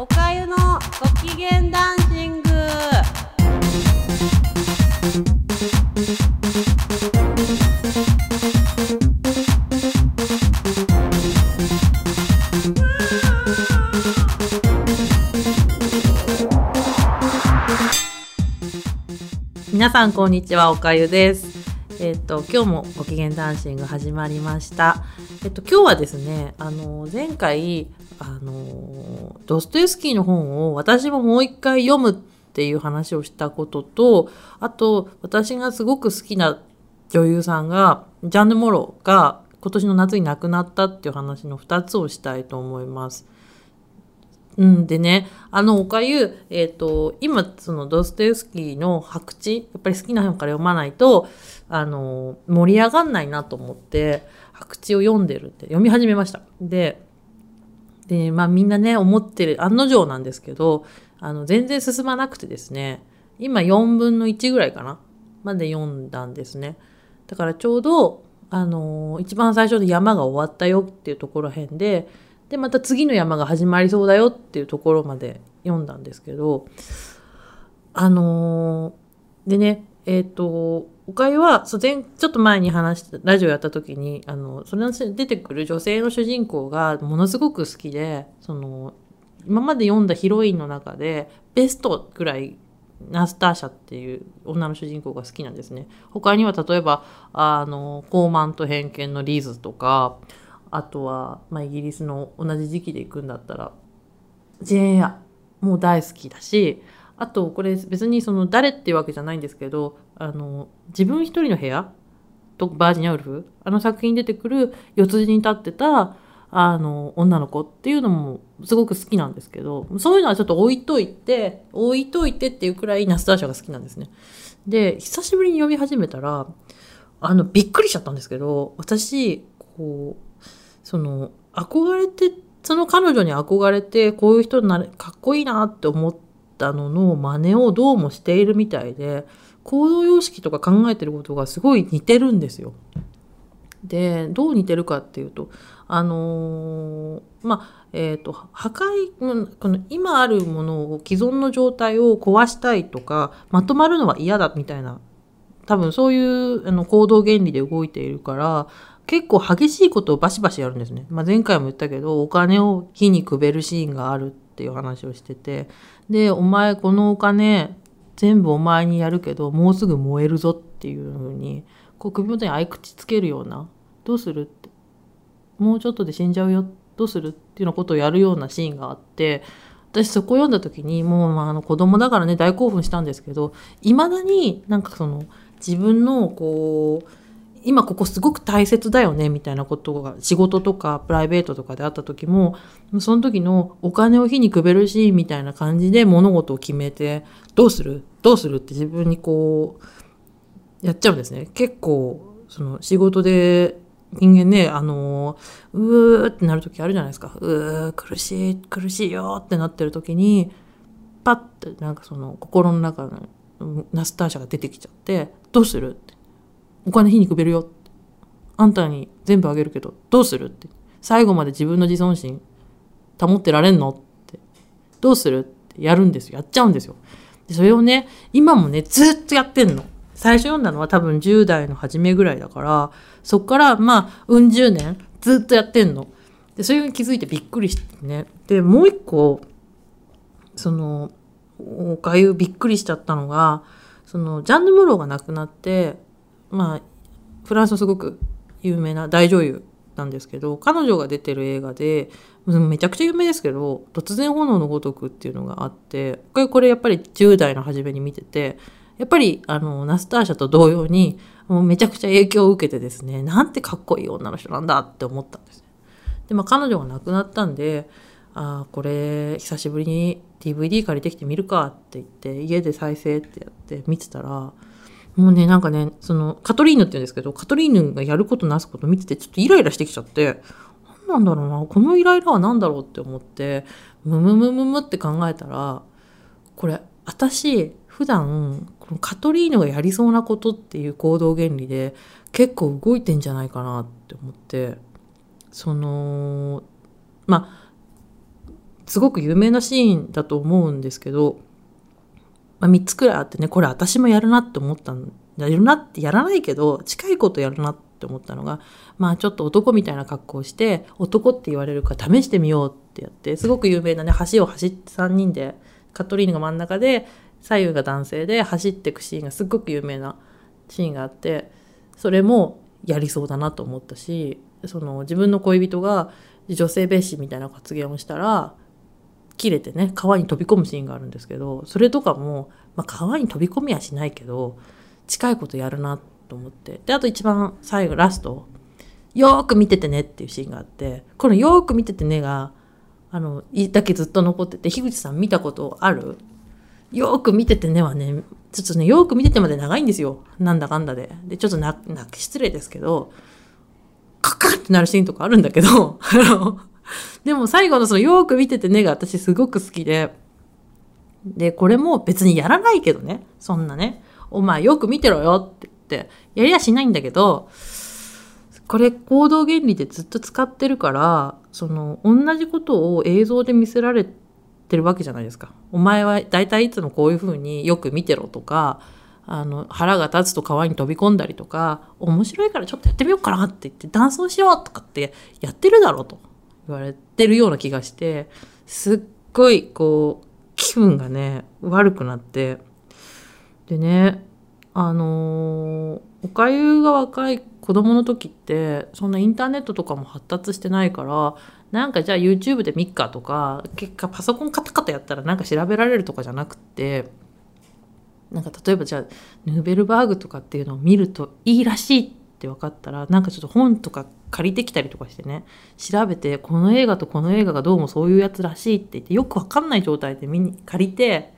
おかゆのご機嫌ダンシング。皆さんこんにちは。おかゆです。えっ、と今日もご機嫌ダンシング始まりましたえっ、と今日はですねあの前回あのドストエフスキーの本を私ももう一回読むっていう話をしたこととあと私がすごく好きな女優さんがジャンヌ・モロが今年の夏に亡くなったっていう話の2つをしたいと思います。うんでね、あの、おかゆ、えっ、ー、と、今、そのドストエフスキーの白地、やっぱり好きな本から読まないと、あの、盛り上がんないなと思って、白地を読んでるって読み始めました。で、で、まあみんなね、思ってる、案の定なんですけど、あの、全然進まなくてですね、今4分の1ぐらいかなまで読んだんですね。だからちょうど、あの一番最初の山が終わったよっていうところへんで、で、また次の山が始まりそうだよっていうところまで読んだんですけど、あのー、でね、えっ、ー、と、おかゆは、そ前、ちょっと前に話した、ラジオやった時に、あの、それに出てくる女性の主人公がものすごく好きで、その、今まで読んだヒロインの中で、ベストぐらい、ナスターシャっていう女の主人公が好きなんですね。他には例えば、あの、高慢と偏見のリーズとか、あとは、まあ、イギリスの同じ時期で行くんだったら、ジェーンエアもう大好きだし、あと、これ別にその誰っていうわけじゃないんですけど、あの、自分一人の部屋とバージニアウルフ、あの作品に出てくる四つ字に立ってた、あの、女の子っていうのもすごく好きなんですけど、そういうのはちょっと置いといて、置いといてっていうくらいナスターシャが好きなんですね。で、久しぶりに読み始めたら、あの、びっくりしちゃったんですけど、私、こう、その憧れてその彼女に憧れてこういう人になれかっこいいなって思ったのの真似をどうもしているみたいで行動様式とか考えてることがすごい似てるんですよ。でどう似てるかっていうとあのー、まあえっ、ー、と破壊この今あるものを既存の状態を壊したいとかまとまるのは嫌だみたいな多分そういうあの行動原理で動いているから結構激しいことをバシバシやるんですね。まあ、前回も言ったけど、お金を火にくべるシーンがあるっていう話をしてて、で、お前このお金全部お前にやるけど、もうすぐ燃えるぞっていうふうに、こう首元に合い口つけるような、どうするって、もうちょっとで死んじゃうよ、どうするっていうようなことをやるようなシーンがあって、私そこ読んだ時にもう、まあ、あの子供だからね大興奮したんですけどいまだになんかその自分のこう今ここすごく大切だよねみたいなことが仕事とかプライベートとかであった時もその時のお金を火にくべるしみたいな感じで物事を決めてどうする？どうする？って自分にこうやっちゃうんですね。結構その仕事で人間ねあのうーってなる時あるじゃないですか。うー苦しい苦しいよってなってる時にパッてなんかその心の中のナスターシャが出てきちゃってどうするってお金火にくべるよ。あんたに全部あげるけど、どうするって。最後まで自分の自尊心保ってられんのって。どうするってやるんですよ。やっちゃうんですよ。でそれをね、今もね、ずっとやってんの。最初読んだのは多分10代の初めぐらいだから、そっからまあ、うん十年ずっとやってんの。で、それに気づいてびっくりしてね。で、もう一個、その、おかゆびっくりしちゃったのが、その、ジャンヌ・モローが亡くなって、まあフランスのすごく有名な大女優なんですけど彼女が出てる映画でめちゃくちゃ有名ですけど「突然炎のごとく」っていうのがあってこれやっぱり10代の初めに見ててやっぱりあのナスターシャと同様にもうめちゃくちゃ影響を受けてですねなんてかっこいい女の人なんだって思ったんですでまあ彼女が亡くなったんでああこれ久しぶりに DVD 借りてきてみるかって言って家で再生ってやって見てたらもうね、なんかね、その、カトリーヌって言うんですけど、カトリーヌがやることなすこと見てて、ちょっとイライラしてきちゃって、何なんだろうな、このイライラは何だろうって思って、ムムムムムって考えたら、これ、私、普段、このカトリーヌがやりそうなことっていう行動原理で、結構動いてんじゃないかなって思って、その、まあ、すごく有名なシーンだと思うんですけど、まあ、3つくらいあってねこれ私もやるなって思ったんやるなってやらないけど近いことやるなって思ったのがまあちょっと男みたいな格好をして男って言われるか試してみようってやってすごく有名なね橋を走って3人でカトリーヌが真ん中で左右が男性で走っていくシーンがすっごく有名なシーンがあってそれもやりそうだなと思ったしその自分の恋人が女性蔑視みたいな発言をしたら切れてね川に飛び込むシーンがあるんですけどそれとかも、まあ、川に飛び込みはしないけど近いことやるなと思って。であと一番最後ラストよーく見ててねっていうシーンがあってこのよーく見ててねがあのだけずっと残ってて樋口さん見たことある？よーく見ててねはねちょっとねよーく見ててまで長いんですよ。なんだかんだで。でちょっとな失礼ですけどカカってなるシーンとかあるんだけどあの でも最後のそのよく見ててねが私すごく好きで、で、これも別にやらないけどね、そんなね、お前よく見てろよって言って、やりやしないんだけど、これ行動原理でずっと使ってるから、その同じことを映像で見せられてるわけじゃないですか。お前は大体いつもこういうふうによく見てろとか、あの腹が立つと川に飛び込んだりとか面白いからちょっとやってみようかなって言ってダンスをしようとかってやってるだろうと。言われてるような気がして、すっごいこう、気分がね、悪くなって、でね、あのー、おかゆが若い子供の時って、そんなインターネットとかも発達してないから、なんかじゃあ YouTube で見っかとか、結果パソコンカタカタやったらなんか調べられるとかじゃなくって、なんか例えばじゃあヌーベルバーグとかっていうのを見るといいらしいっって分かったらなんかちょっと本とか借りてきたりとかしてね。調べてこの映画とこの映画がどうもそういうやつらしいって言ってよくわかんない状態で見に借りて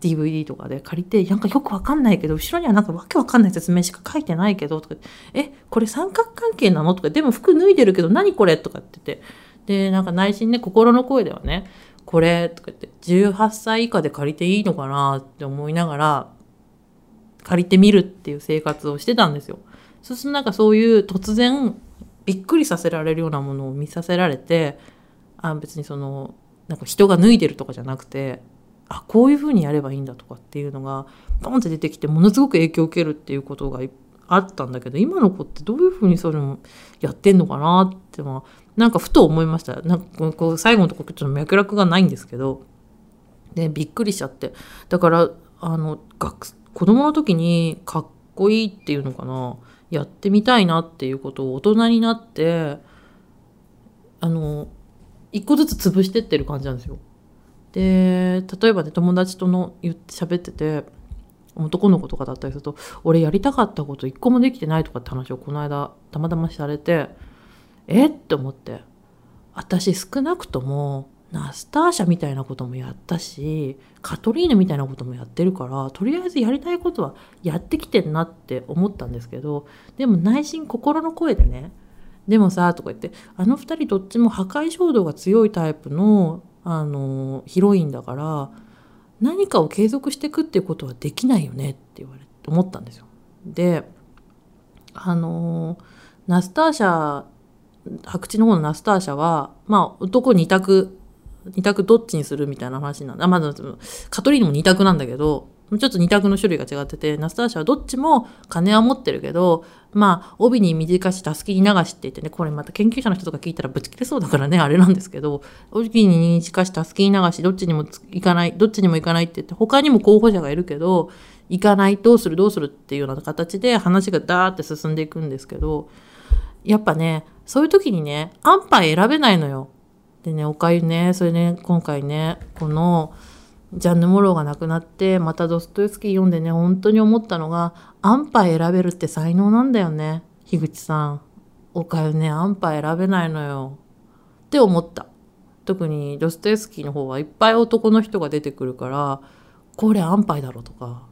DVD とかで借りてなんかよくわかんないけど後ろにはなんかわけわかんない説明しか書いてないけどとかえこれ三角関係なの？とかでも服脱いでるけど何これ？とかって言って。でなんか内心ね心の声ではねこれ？とか言って18歳以下で借りていいのかな？って思いながら借りてみるっていう生活をしてたんですよ。そうするとなんかそういう突然びっくりさせられるようなものを見させられてあ別にそのなんか人が脱いでるとかじゃなくてあこういうふうにやればいいんだとかっていうのがポンって出てきてものすごく影響を受けるっていうことがあったんだけど今の子ってどういうふうにそれもやってんのかなってまあなんかふと思いました。なんかこう最後のとこちょっと脈絡がないんですけどでびっくりしちゃって。だからあの学子供の時にかっこいいっていうのかな。やってみたいなっていうことを大人になってあの一個ずつ潰してってる感じなんですよ。で例えばね友達との言って喋ってて男の子とかだったりすると「俺やりたかったこと一個もできてない」とかって話をこの間たまたまされてえ？って思って私少なくともナスターシャみたいなこともやったしカトリーヌみたいなこともやってるからとりあえずやりたいことはやってきてんなって思ったんですけどでも内心心の声でねでもさとか言ってあの2人どっちも破壊衝動が強いタイプのあのヒロインだから何かを継続していくっていうことはできないよねって言われて思ったんですよ。であのナスターシャ白地の方のナスターシャはまあ男2択二択どっちにするみたいな話なんだ。まず、カトリーヌも二択なんだけど、ちょっと二択の種類が違ってて、ナスターシャはどっちも金は持ってるけど、まあ、帯に短し、たすきに流しって言ってね、これまた研究者の人とか聞いたらぶち切れそうだからね、あれなんですけど、帯に短し、たすきに流し、どっちにも行かない、どっちにも行かないって言って、他にも候補者がいるけど、行かない、どうする、どうするっていうような形で話がダーって進んでいくんですけど、やっぱね、そういう時にね、安牌選べないのよ。でね、おかゆね、それね、今回ね、この、ジャンヌ・モローが亡くなって、またドストエフスキー読んでね、本当に思ったのが、安牌選べるって才能なんだよね。樋口さん。おかゆね、安牌選べないのよ。って思った。特にドストエフスキーの方はいっぱい男の人が出てくるから、これ安牌だろとか。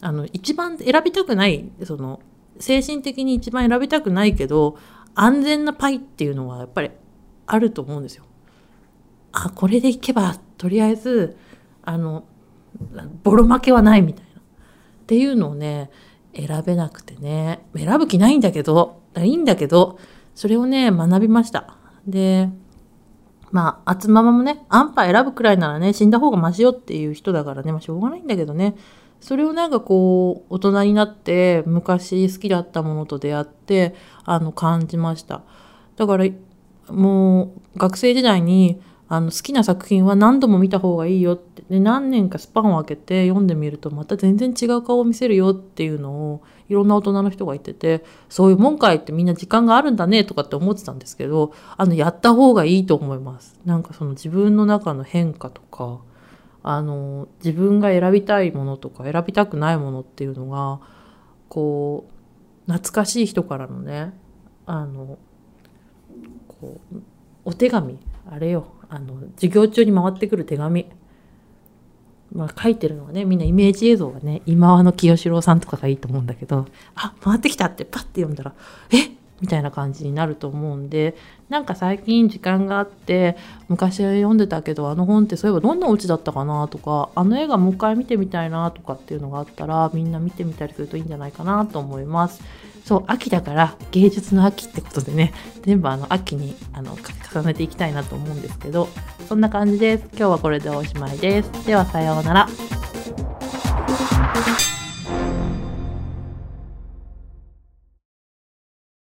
あの、一番選びたくない、その、精神的に一番選びたくないけど、安全なパイっていうのはやっぱりあると思うんですよ。あこれでいけばとりあえずあのボロ負けはないみたいなっていうのをね選べなくてね選ぶ気ないんだけどいいんだけどそれをね学びましたでまあ、あつままもね、安牌選ぶくらいならね、死んだ方がマシよっていう人だからね、まあ、しょうがないんだけどね。それをなんかこう、大人になって、昔好きだったものと出会って、あの、感じました。だから、もう、学生時代に、あの好きな作品は何度も見た方がいいよって。で何年かスパンを空けて読んでみるとまた全然違う顔を見せるよっていうのをいろんな大人の人が言っててそういうもんかいってみんな時間があるんだねとかって思ってたんですけどあのやった方がいいと思います。なんかその自分の中の変化とかあの自分が選びたいものとか選びたくないものっていうのがこう懐かしい人からのねあのこうお手紙。あれよ。あの授業中に回ってくる手紙。まあ、書いてるのはねみんなイメージ映像がね今和の清志郎さんとかがいいと思うんだけどあ回ってきたってパッて読んだらえみたいな感じになると思うんでなんか最近時間があって昔読んでたけどあの本ってそういえばどんなお家だったかなとかあの映画もう一回見てみたいなとかっていうのがあったらみんな見てみたりするといいんじゃないかなと思います。そう秋だから芸術の秋ってことでね全部あの秋にあの重ねていきたいなと思うんですけどそんな感じです。今日はこれでおしまいです。ではさようなら。